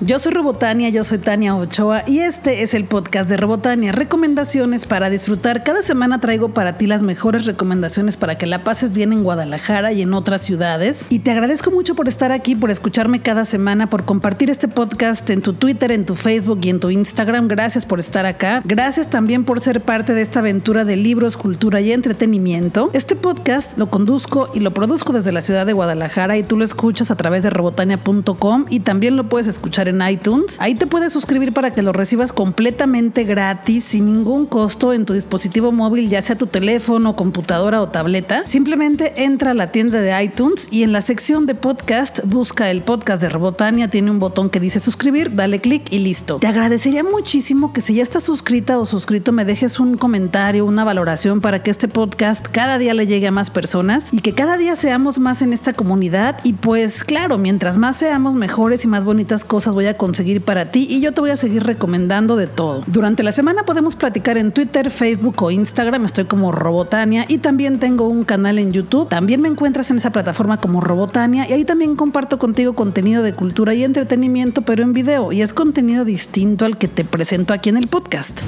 Yo soy Robotania, yo soy Tania Ochoa y este es el podcast de Robotania, recomendaciones para disfrutar. Cada semana traigo para ti las mejores recomendaciones para que la pases bien en Guadalajara y en otras ciudades. Y te agradezco mucho por estar aquí, por escucharme cada semana, por compartir este podcast en tu Twitter, en tu Facebook y en tu Instagram. Gracias por estar acá. Gracias también por ser parte de esta aventura de libros, cultura y entretenimiento. Este podcast lo conduzco y lo produzco desde la ciudad de Guadalajara y tú lo escuchas a través de robotania.com y también lo puedes escuchar en iTunes. Ahí te puedes suscribir para que lo recibas completamente gratis, sin ningún costo en tu dispositivo móvil, ya sea tu teléfono, computadora o tableta. Simplemente entra a la tienda de iTunes y en la sección de podcast busca el podcast de Robotania. Tiene un botón que dice suscribir, dale clic y listo. Te agradecería muchísimo que si ya estás suscrita o suscrito me dejes un comentario, una valoración para que este podcast cada día le llegue a más personas y que cada día seamos más en esta comunidad. Y pues claro, mientras más seamos mejores y más bonitas cosas voy a conseguir para ti y yo te voy a seguir recomendando de todo. Durante la semana podemos platicar en Twitter, Facebook o Instagram, estoy como Robotania y también tengo un canal en YouTube. También me encuentras en esa plataforma como Robotania y ahí también comparto contigo contenido de cultura y entretenimiento, pero en video y es contenido distinto al que te presento aquí en el podcast.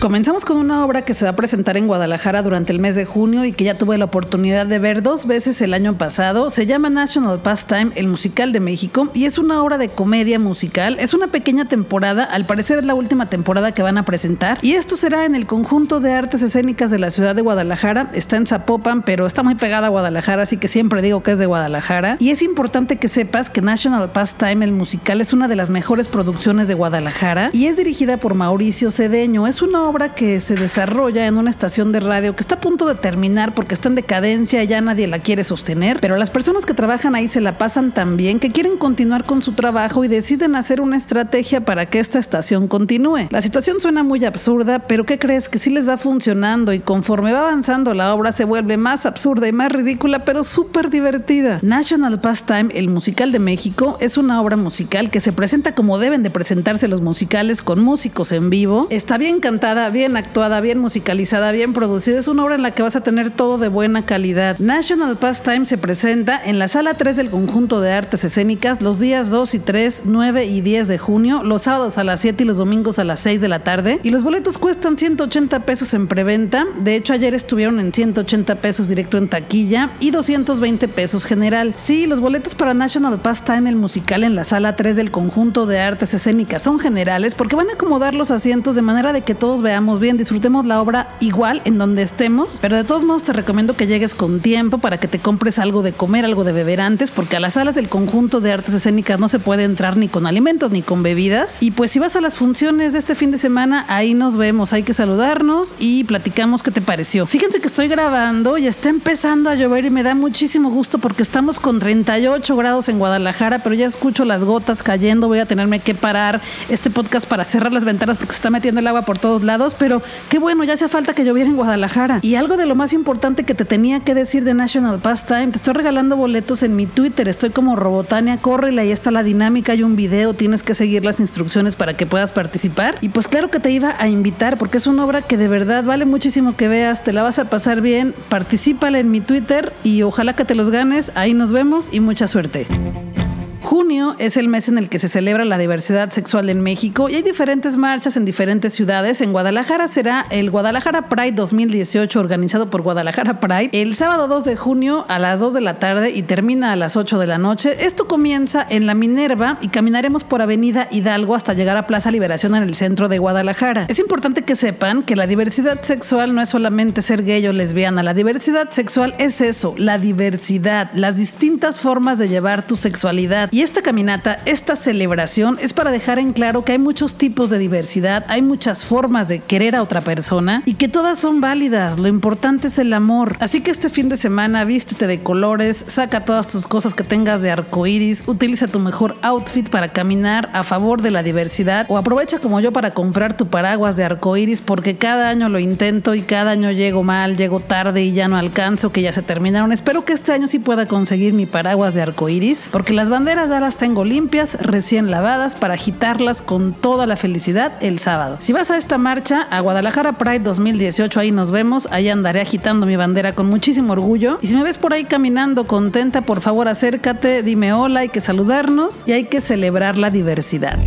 Comenzamos con una obra que se va a presentar en Guadalajara durante el mes de junio y que ya tuve la oportunidad de ver dos veces el año pasado. Se llama National Pastime, el musical de México, y es una obra de comedia musical. Es una pequeña temporada, al parecer es la última temporada que van a presentar, y esto será en el conjunto de artes escénicas de la ciudad de Guadalajara. Está en Zapopan, pero está muy pegada a Guadalajara, así que siempre digo que es de Guadalajara. Y es importante que sepas que National Pastime, el musical, es una de las mejores producciones de Guadalajara y es dirigida por Mauricio Cedeño. Es una obra que se desarrolla en una estación de radio que está a punto de terminar porque está en decadencia y ya nadie la quiere sostener, pero las personas que trabajan ahí se la pasan tan bien que quieren continuar con su trabajo y deciden hacer una estrategia para que esta estación continúe. La situación suena muy absurda, pero ¿qué crees? Que sí les va funcionando y conforme va avanzando la obra se vuelve más absurda y más ridícula, pero súper divertida. National Pastime, el musical de México, es una obra musical que se presenta como deben de presentarse los musicales con músicos en vivo. Está bien cantada, bien actuada, bien musicalizada, bien producida. Es una obra en la que vas a tener todo de buena calidad. National Pastime se presenta en la sala 3 del conjunto de artes escénicas los días 2 y 3, 9 y 10 de junio, los sábados a las 7 y los domingos a las 6 de la tarde. Y los boletos cuestan 180 pesos en preventa. De hecho, ayer estuvieron en 180 pesos directo en taquilla y 220 pesos general. Sí, los boletos para National Pastime, el musical en la sala 3 del conjunto de artes escénicas son generales porque van a acomodar los asientos de manera de que todos veamos bien, disfrutemos la obra igual en donde estemos, pero de todos modos te recomiendo que llegues con tiempo para que te compres algo de comer, algo de beber antes, porque a las salas del conjunto de artes escénicas no se puede entrar ni con alimentos ni con bebidas. Y pues si vas a las funciones de este fin de semana, ahí nos vemos, hay que saludarnos y platicamos qué te pareció. Fíjense que estoy grabando y está empezando a llover y me da muchísimo gusto porque estamos con 38 grados en Guadalajara, pero ya escucho las gotas cayendo, voy a tenerme que parar este podcast para cerrar las ventanas porque se está metiendo el agua por todos lados, pero qué bueno, ya hace falta que lloviera en Guadalajara. Y algo de lo más importante que te tenía que decir de National Pastime, te estoy regalando boletos en mi Twitter, estoy como Robotania, córrele, ahí está la dinámica, hay un video, tienes que seguir las instrucciones para que puedas participar. Y pues claro que te iba a invitar porque es una obra que de verdad vale muchísimo que veas, te la vas a pasar bien, participale en mi Twitter y ojalá que te los ganes, ahí nos vemos y mucha suerte. Junio es el mes en el que se celebra la diversidad sexual en México y hay diferentes marchas en diferentes ciudades. En Guadalajara será el Guadalajara Pride 2018 organizado por Guadalajara Pride el sábado 2 de junio a las 2 de la tarde y termina a las 8 de la noche. Esto comienza en la Minerva y caminaremos por Avenida Hidalgo hasta llegar a Plaza Liberación en el centro de Guadalajara. Es importante que sepan que la diversidad sexual no es solamente ser gay o lesbiana. La diversidad sexual es eso, la diversidad, las distintas formas de llevar tu sexualidad. Esta caminata, esta celebración es para dejar en claro que hay muchos tipos de diversidad, hay muchas formas de querer a otra persona y que todas son válidas. Lo importante es el amor. Así que este fin de semana vístete de colores, saca todas tus cosas que tengas de arco iris, utiliza tu mejor outfit para caminar a favor de la diversidad o aprovecha como yo para comprar tu paraguas de arco iris porque cada año lo intento y cada año llego mal, llego tarde y ya no alcanzo, que ya se terminaron. Espero que este año sí pueda conseguir mi paraguas de arco iris porque las banderas las tengo limpias, recién lavadas, para agitarlas con toda la felicidad el sábado. Si vas a esta marcha, a Guadalajara Pride 2018, ahí nos vemos, ahí andaré agitando mi bandera con muchísimo orgullo. Y si me ves por ahí caminando contenta, por favor acércate, dime hola, hay que saludarnos y hay que celebrar la diversidad.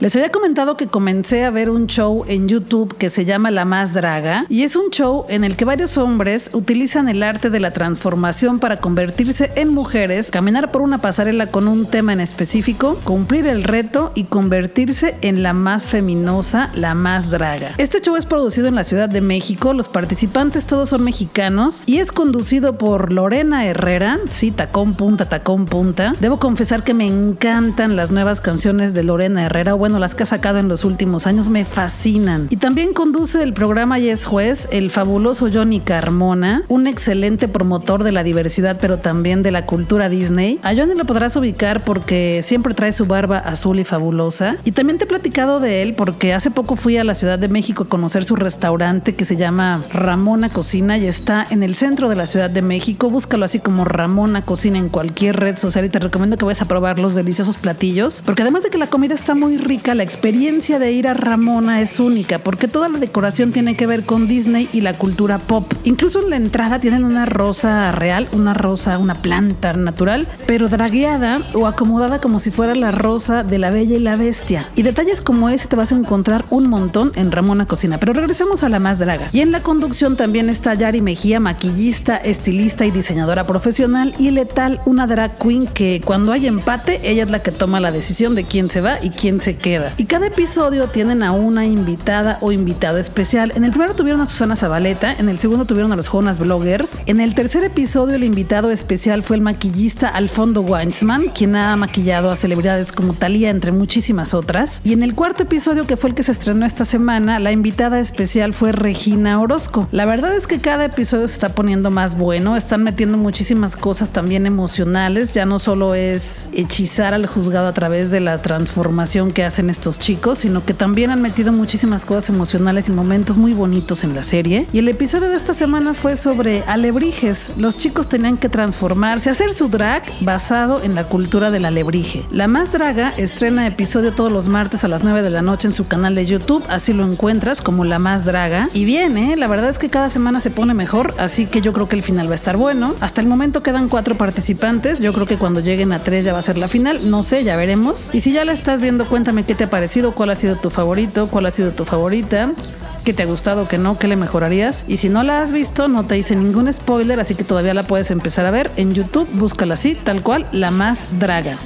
Les había comentado que comencé a ver un show en YouTube que se llama La Más Draga y es un show en el que varios hombres utilizan el arte de la transformación para convertirse en mujeres, caminar por una pasarela con un tema en específico, cumplir el reto y convertirse en la más feminosa, la más draga. Este show es producido en la Ciudad de México, los participantes todos son mexicanos y es conducido por Lorena Herrera, sí, tacón punta, tacón punta. Debo confesar que me encantan las nuevas canciones de Lorena Herrera bueno, las que ha sacado en los últimos años me fascinan. Y también conduce el programa Y es Juez, el fabuloso Johnny Carmona, un excelente promotor de la diversidad, pero también de la cultura Disney. A Johnny lo podrás ubicar porque siempre trae su barba azul y fabulosa. Y también te he platicado de él porque hace poco fui a la Ciudad de México a conocer su restaurante que se llama Ramona Cocina y está en el centro de la Ciudad de México. Búscalo así como Ramona Cocina en cualquier red social y te recomiendo que vayas a probar los deliciosos platillos porque además de que la comida está muy rica, la experiencia de ir a Ramona es única porque toda la decoración tiene que ver con Disney y la cultura pop. Incluso en la entrada tienen una rosa real, una rosa, una planta natural, pero dragueada o acomodada como si fuera la rosa de la Bella y la Bestia. Y detalles como ese te vas a encontrar un montón en Ramona Cocina. Pero regresemos a la más draga. Y en la conducción también está Yari Mejía, maquillista, estilista y diseñadora profesional, y Letal, una drag queen que cuando hay empate, ella es la que toma la decisión de quién se va y quién se queda. Y cada episodio tienen a una invitada o invitado especial. En el primero tuvieron a Susana Zabaleta, en el segundo tuvieron a los Jonas Bloggers. En el tercer episodio el invitado especial fue el maquillista Alfondo Weinsman, quien ha maquillado a celebridades como Thalía, entre muchísimas otras. Y en el cuarto episodio, que fue el que se estrenó esta semana, la invitada especial fue Regina Orozco. La verdad es que cada episodio se está poniendo más bueno, están metiendo muchísimas cosas también emocionales, ya no solo es hechizar al juzgado a través de la transformación que hace en estos chicos, sino que también han metido muchísimas cosas emocionales y momentos muy bonitos en la serie. Y el episodio de esta semana fue sobre alebrijes. Los chicos tenían que transformarse, hacer su drag basado en la cultura del alebrije. La Más Draga estrena episodio todos los martes a las 9 de la noche en su canal de YouTube, así lo encuentras como La Más Draga. Y bien, ¿eh? la verdad es que cada semana se pone mejor, así que yo creo que el final va a estar bueno. Hasta el momento quedan cuatro participantes, yo creo que cuando lleguen a tres ya va a ser la final, no sé, ya veremos. Y si ya la estás viendo, cuéntame qué te ha parecido, cuál ha sido tu favorito, cuál ha sido tu favorita qué te ha gustado, qué no, qué le mejorarías. Y si no la has visto, no te hice ningún spoiler, así que todavía la puedes empezar a ver en YouTube. Búscala así, tal cual, la más draga.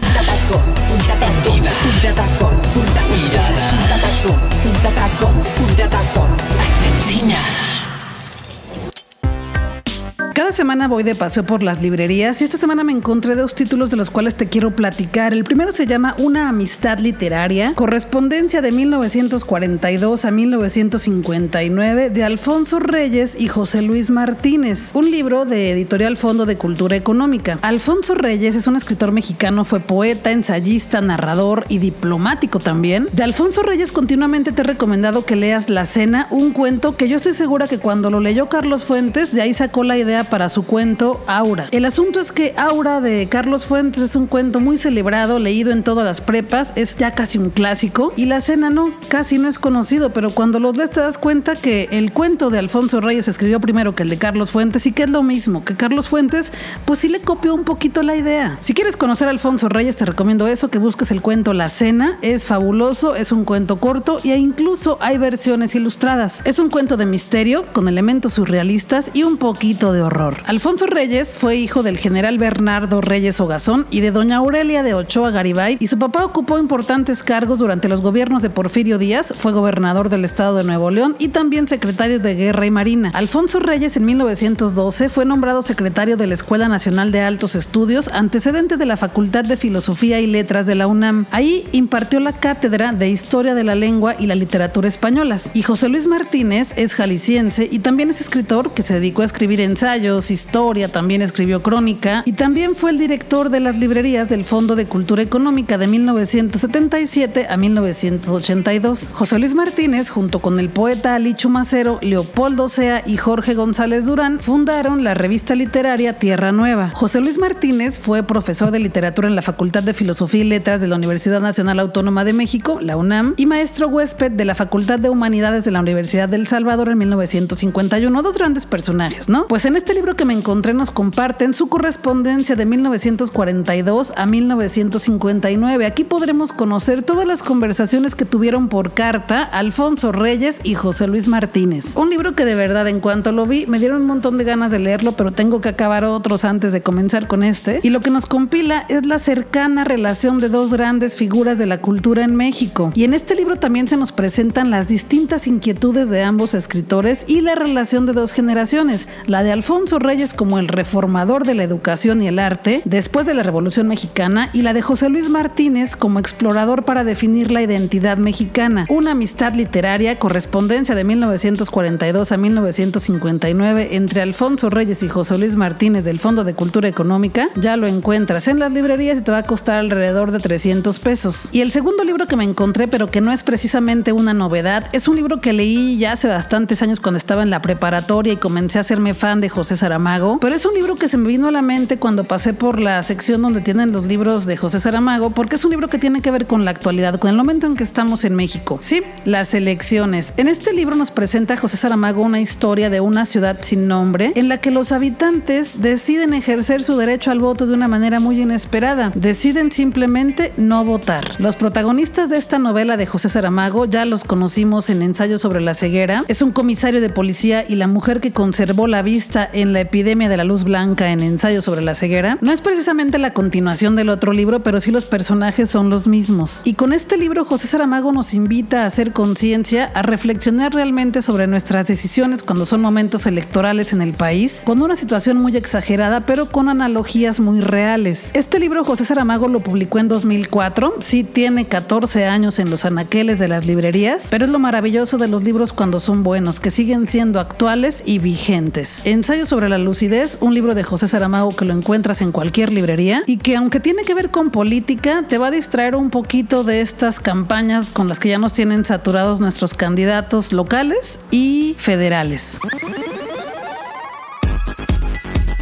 Cada semana voy de paseo por las librerías y esta semana me encontré dos títulos de los cuales te quiero platicar. El primero se llama Una amistad literaria, correspondencia de 1942 a 1959 de Alfonso Reyes y José Luis Martínez, un libro de editorial Fondo de Cultura Económica. Alfonso Reyes es un escritor mexicano, fue poeta, ensayista, narrador y diplomático también. De Alfonso Reyes continuamente te he recomendado que leas La Cena, un cuento que yo estoy segura que cuando lo leyó Carlos Fuentes, de ahí sacó la idea para su cuento Aura. El asunto es que Aura de Carlos Fuentes es un cuento muy celebrado, leído en todas las prepas, es ya casi un clásico y la cena no, casi no es conocido, pero cuando lo lees te das cuenta que el cuento de Alfonso Reyes escribió primero que el de Carlos Fuentes y que es lo mismo, que Carlos Fuentes pues sí le copió un poquito la idea. Si quieres conocer a Alfonso Reyes te recomiendo eso, que busques el cuento La Cena, es fabuloso, es un cuento corto e incluso hay versiones ilustradas. Es un cuento de misterio con elementos surrealistas y un poquito de Alfonso Reyes fue hijo del general Bernardo Reyes Ogazón y de doña Aurelia de Ochoa Garibay y su papá ocupó importantes cargos durante los gobiernos de Porfirio Díaz, fue gobernador del estado de Nuevo León y también secretario de Guerra y Marina. Alfonso Reyes en 1912 fue nombrado secretario de la Escuela Nacional de Altos Estudios, antecedente de la Facultad de Filosofía y Letras de la UNAM. Ahí impartió la cátedra de Historia de la Lengua y la Literatura Españolas. Y José Luis Martínez es jalisciense y también es escritor que se dedicó a escribir ensayos historia, también escribió crónica y también fue el director de las librerías del Fondo de Cultura Económica de 1977 a 1982. José Luis Martínez, junto con el poeta Ali Chumacero, Leopoldo Sea y Jorge González Durán, fundaron la revista literaria Tierra Nueva. José Luis Martínez fue profesor de literatura en la Facultad de Filosofía y Letras de la Universidad Nacional Autónoma de México, la UNAM, y maestro huésped de la Facultad de Humanidades de la Universidad del Salvador en 1951. Dos grandes personajes, ¿no? Pues en este libro que me encontré nos comparten su correspondencia de 1942 a 1959. Aquí podremos conocer todas las conversaciones que tuvieron por carta Alfonso Reyes y José Luis Martínez. Un libro que de verdad en cuanto lo vi me dieron un montón de ganas de leerlo, pero tengo que acabar otros antes de comenzar con este. Y lo que nos compila es la cercana relación de dos grandes figuras de la cultura en México. Y en este libro también se nos presentan las distintas inquietudes de ambos escritores y la relación de dos generaciones, la de Alfonso Reyes como el reformador de la educación y el arte después de la Revolución Mexicana y la de José Luis Martínez como explorador para definir la identidad mexicana. Una amistad literaria, correspondencia de 1942 a 1959 entre Alfonso Reyes y José Luis Martínez del Fondo de Cultura Económica, ya lo encuentras en las librerías y te va a costar alrededor de 300 pesos. Y el segundo libro que me encontré, pero que no es precisamente una novedad, es un libro que leí ya hace bastantes años cuando estaba en la preparatoria y comencé a hacerme fan de José Saramago, pero es un libro que se me vino a la mente cuando pasé por la sección donde tienen los libros de José Saramago, porque es un libro que tiene que ver con la actualidad, con el momento en que estamos en México. Sí, las elecciones. En este libro nos presenta José Saramago una historia de una ciudad sin nombre en la que los habitantes deciden ejercer su derecho al voto de una manera muy inesperada. Deciden simplemente no votar. Los protagonistas de esta novela de José Saramago ya los conocimos en Ensayo sobre la ceguera. Es un comisario de policía y la mujer que conservó la vista en la epidemia de la luz blanca en Ensayo sobre la ceguera. No es precisamente la continuación del otro libro, pero sí los personajes son los mismos. Y con este libro José Saramago nos invita a hacer conciencia, a reflexionar realmente sobre nuestras decisiones cuando son momentos electorales en el país, con una situación muy exagerada, pero con analogías muy reales. Este libro José Saramago lo publicó en 2004, sí tiene 14 años en los anaqueles de las librerías, pero es lo maravilloso de los libros cuando son buenos, que siguen siendo actuales y vigentes. Ensayo sobre la lucidez, un libro de José Saramago que lo encuentras en cualquier librería y que aunque tiene que ver con política, te va a distraer un poquito de estas campañas con las que ya nos tienen saturados nuestros candidatos locales y federales.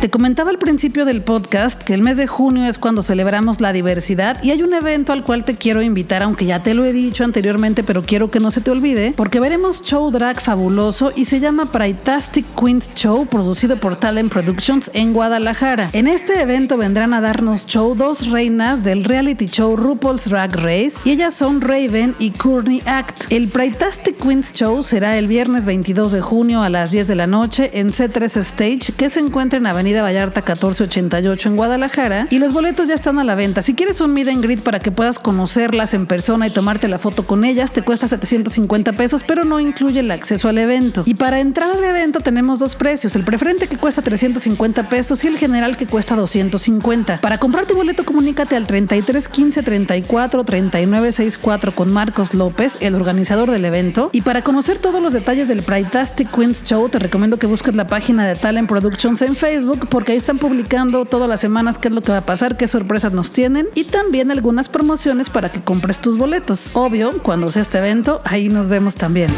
Te comentaba al principio del podcast que el mes de junio es cuando celebramos la diversidad y hay un evento al cual te quiero invitar, aunque ya te lo he dicho anteriormente, pero quiero que no se te olvide, porque veremos show drag fabuloso y se llama Pritastic Queens Show, producido por Talent Productions en Guadalajara. En este evento vendrán a darnos show dos reinas del reality show RuPaul's Drag Race y ellas son Raven y Courtney Act. El Pritastic Queens Show será el viernes 22 de junio a las 10 de la noche en C3 Stage, que se encuentra en Avenida Vallarta 1488 en Guadalajara y los boletos ya están a la venta. Si quieres un meet and greet para que puedas conocerlas en persona y tomarte la foto con ellas, te cuesta 750 pesos, pero no incluye el acceso al evento. Y para entrar al evento tenemos dos precios, el preferente que cuesta 350 pesos y el general que cuesta 250. Para comprar tu boleto comunícate al 33 15 34 39 64 con Marcos López, el organizador del evento. Y para conocer todos los detalles del Pridetastic Queens Show, te recomiendo que busques la página de Talent Productions en Facebook porque ahí están publicando todas las semanas qué es lo que va a pasar, qué sorpresas nos tienen y también algunas promociones para que compres tus boletos. Obvio, cuando sea este evento, ahí nos vemos también.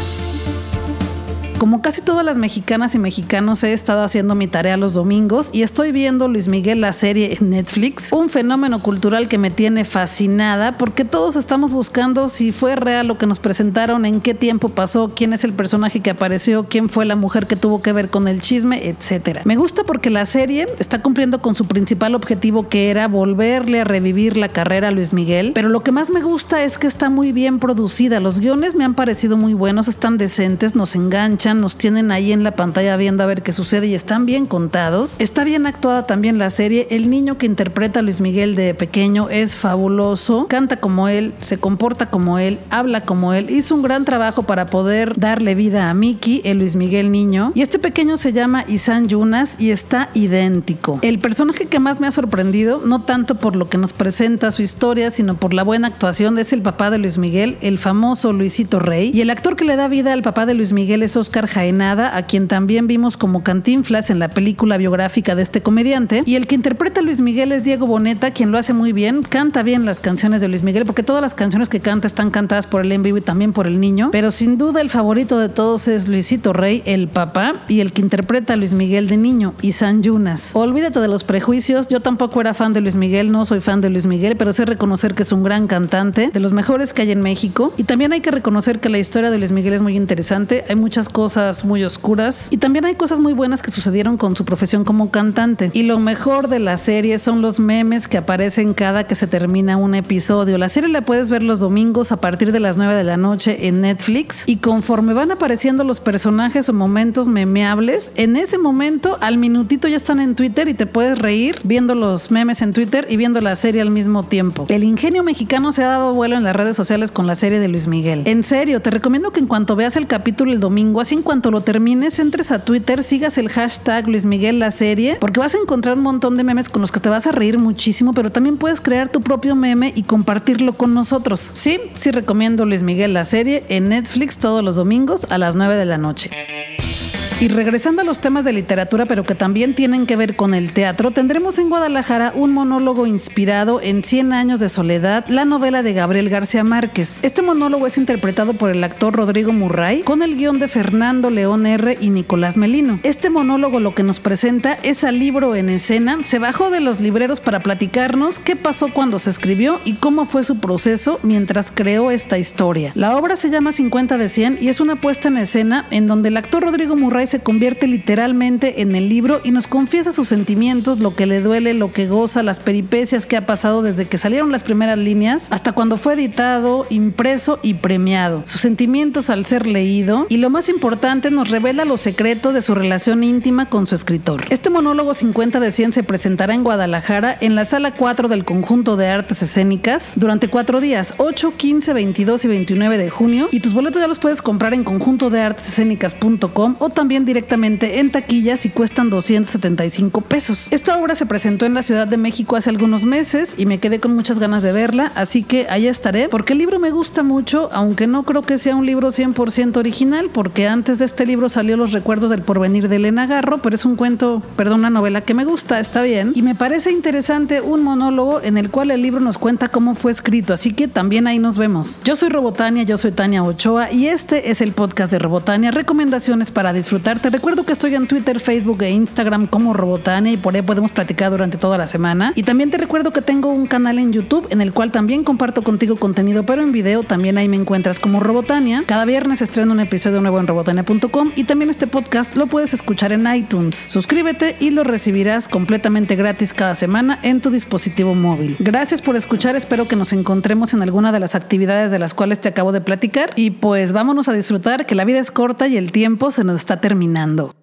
Como casi todas las mexicanas y mexicanos he estado haciendo mi tarea los domingos y estoy viendo Luis Miguel la serie en Netflix, un fenómeno cultural que me tiene fascinada porque todos estamos buscando si fue real lo que nos presentaron, en qué tiempo pasó, quién es el personaje que apareció, quién fue la mujer que tuvo que ver con el chisme, etcétera. Me gusta porque la serie está cumpliendo con su principal objetivo que era volverle a revivir la carrera a Luis Miguel, pero lo que más me gusta es que está muy bien producida. Los guiones me han parecido muy buenos, están decentes, nos enganchan nos tienen ahí en la pantalla viendo a ver qué sucede y están bien contados. Está bien actuada también la serie. El niño que interpreta a Luis Miguel de pequeño es fabuloso. Canta como él, se comporta como él, habla como él. Hizo un gran trabajo para poder darle vida a Mickey, el Luis Miguel niño. Y este pequeño se llama Isan Yunas y está idéntico. El personaje que más me ha sorprendido, no tanto por lo que nos presenta su historia, sino por la buena actuación, es el papá de Luis Miguel, el famoso Luisito Rey. Y el actor que le da vida al papá de Luis Miguel es Oscar Jaenada, a quien también vimos como Cantinflas en la película biográfica de este comediante. Y el que interpreta a Luis Miguel es Diego Boneta, quien lo hace muy bien, canta bien las canciones de Luis Miguel, porque todas las canciones que canta están cantadas por el en vivo y también por el niño. Pero sin duda el favorito de todos es Luisito Rey, el papá, y el que interpreta a Luis Miguel de niño, y San Yunas. Olvídate de los prejuicios, yo tampoco era fan de Luis Miguel, no soy fan de Luis Miguel, pero sé reconocer que es un gran cantante, de los mejores que hay en México. Y también hay que reconocer que la historia de Luis Miguel es muy interesante, hay muchas cosas muy oscuras y también hay cosas muy buenas que sucedieron con su profesión como cantante. Y lo mejor de la serie son los memes que aparecen cada que se termina un episodio. La serie la puedes ver los domingos a partir de las 9 de la noche en Netflix y conforme van apareciendo los personajes o momentos memeables, en ese momento al minutito ya están en Twitter y te puedes reír viendo los memes en Twitter y viendo la serie al mismo tiempo. El ingenio mexicano se ha dado vuelo en las redes sociales con la serie de Luis Miguel. En serio, te recomiendo que en cuanto veas el capítulo el domingo, así en cuanto lo termines, entres a Twitter, sigas el hashtag Luis Miguel la serie, porque vas a encontrar un montón de memes con los que te vas a reír muchísimo, pero también puedes crear tu propio meme y compartirlo con nosotros. Sí, sí recomiendo Luis Miguel la serie en Netflix todos los domingos a las 9 de la noche. Y regresando a los temas de literatura, pero que también tienen que ver con el teatro, tendremos en Guadalajara un monólogo inspirado en Cien años de soledad, la novela de Gabriel García Márquez. Este monólogo es interpretado por el actor Rodrigo Murray con el guion de Fernando León R. y Nicolás Melino. Este monólogo lo que nos presenta es al libro en escena, se bajó de los libreros para platicarnos qué pasó cuando se escribió y cómo fue su proceso mientras creó esta historia. La obra se llama 50 de 100 y es una puesta en escena en donde el actor Rodrigo Murray se convierte literalmente en el libro y nos confiesa sus sentimientos, lo que le duele, lo que goza, las peripecias que ha pasado desde que salieron las primeras líneas hasta cuando fue editado, impreso y premiado. Sus sentimientos al ser leído y lo más importante nos revela los secretos de su relación íntima con su escritor. Este monólogo 50 de 100 se presentará en Guadalajara en la sala 4 del conjunto de artes escénicas durante cuatro días, 8, 15, 22 y 29 de junio y tus boletos ya los puedes comprar en conjunto de artesescénicas.com o también directamente en taquillas y cuestan 275 pesos. Esta obra se presentó en la Ciudad de México hace algunos meses y me quedé con muchas ganas de verla, así que allá estaré, porque el libro me gusta mucho, aunque no creo que sea un libro 100% original, porque antes de este libro salió Los recuerdos del porvenir de Elena Garro, pero es un cuento, perdón, una novela que me gusta, está bien, y me parece interesante un monólogo en el cual el libro nos cuenta cómo fue escrito, así que también ahí nos vemos. Yo soy Robotania, yo soy Tania Ochoa y este es el podcast de Robotania, recomendaciones para disfrutar te recuerdo que estoy en Twitter, Facebook e Instagram como Robotania y por ahí podemos platicar durante toda la semana. Y también te recuerdo que tengo un canal en YouTube en el cual también comparto contigo contenido, pero en video también ahí me encuentras como Robotania. Cada viernes estreno un episodio nuevo en robotania.com y también este podcast lo puedes escuchar en iTunes. Suscríbete y lo recibirás completamente gratis cada semana en tu dispositivo móvil. Gracias por escuchar, espero que nos encontremos en alguna de las actividades de las cuales te acabo de platicar y pues vámonos a disfrutar que la vida es corta y el tiempo se nos está terminando caminando.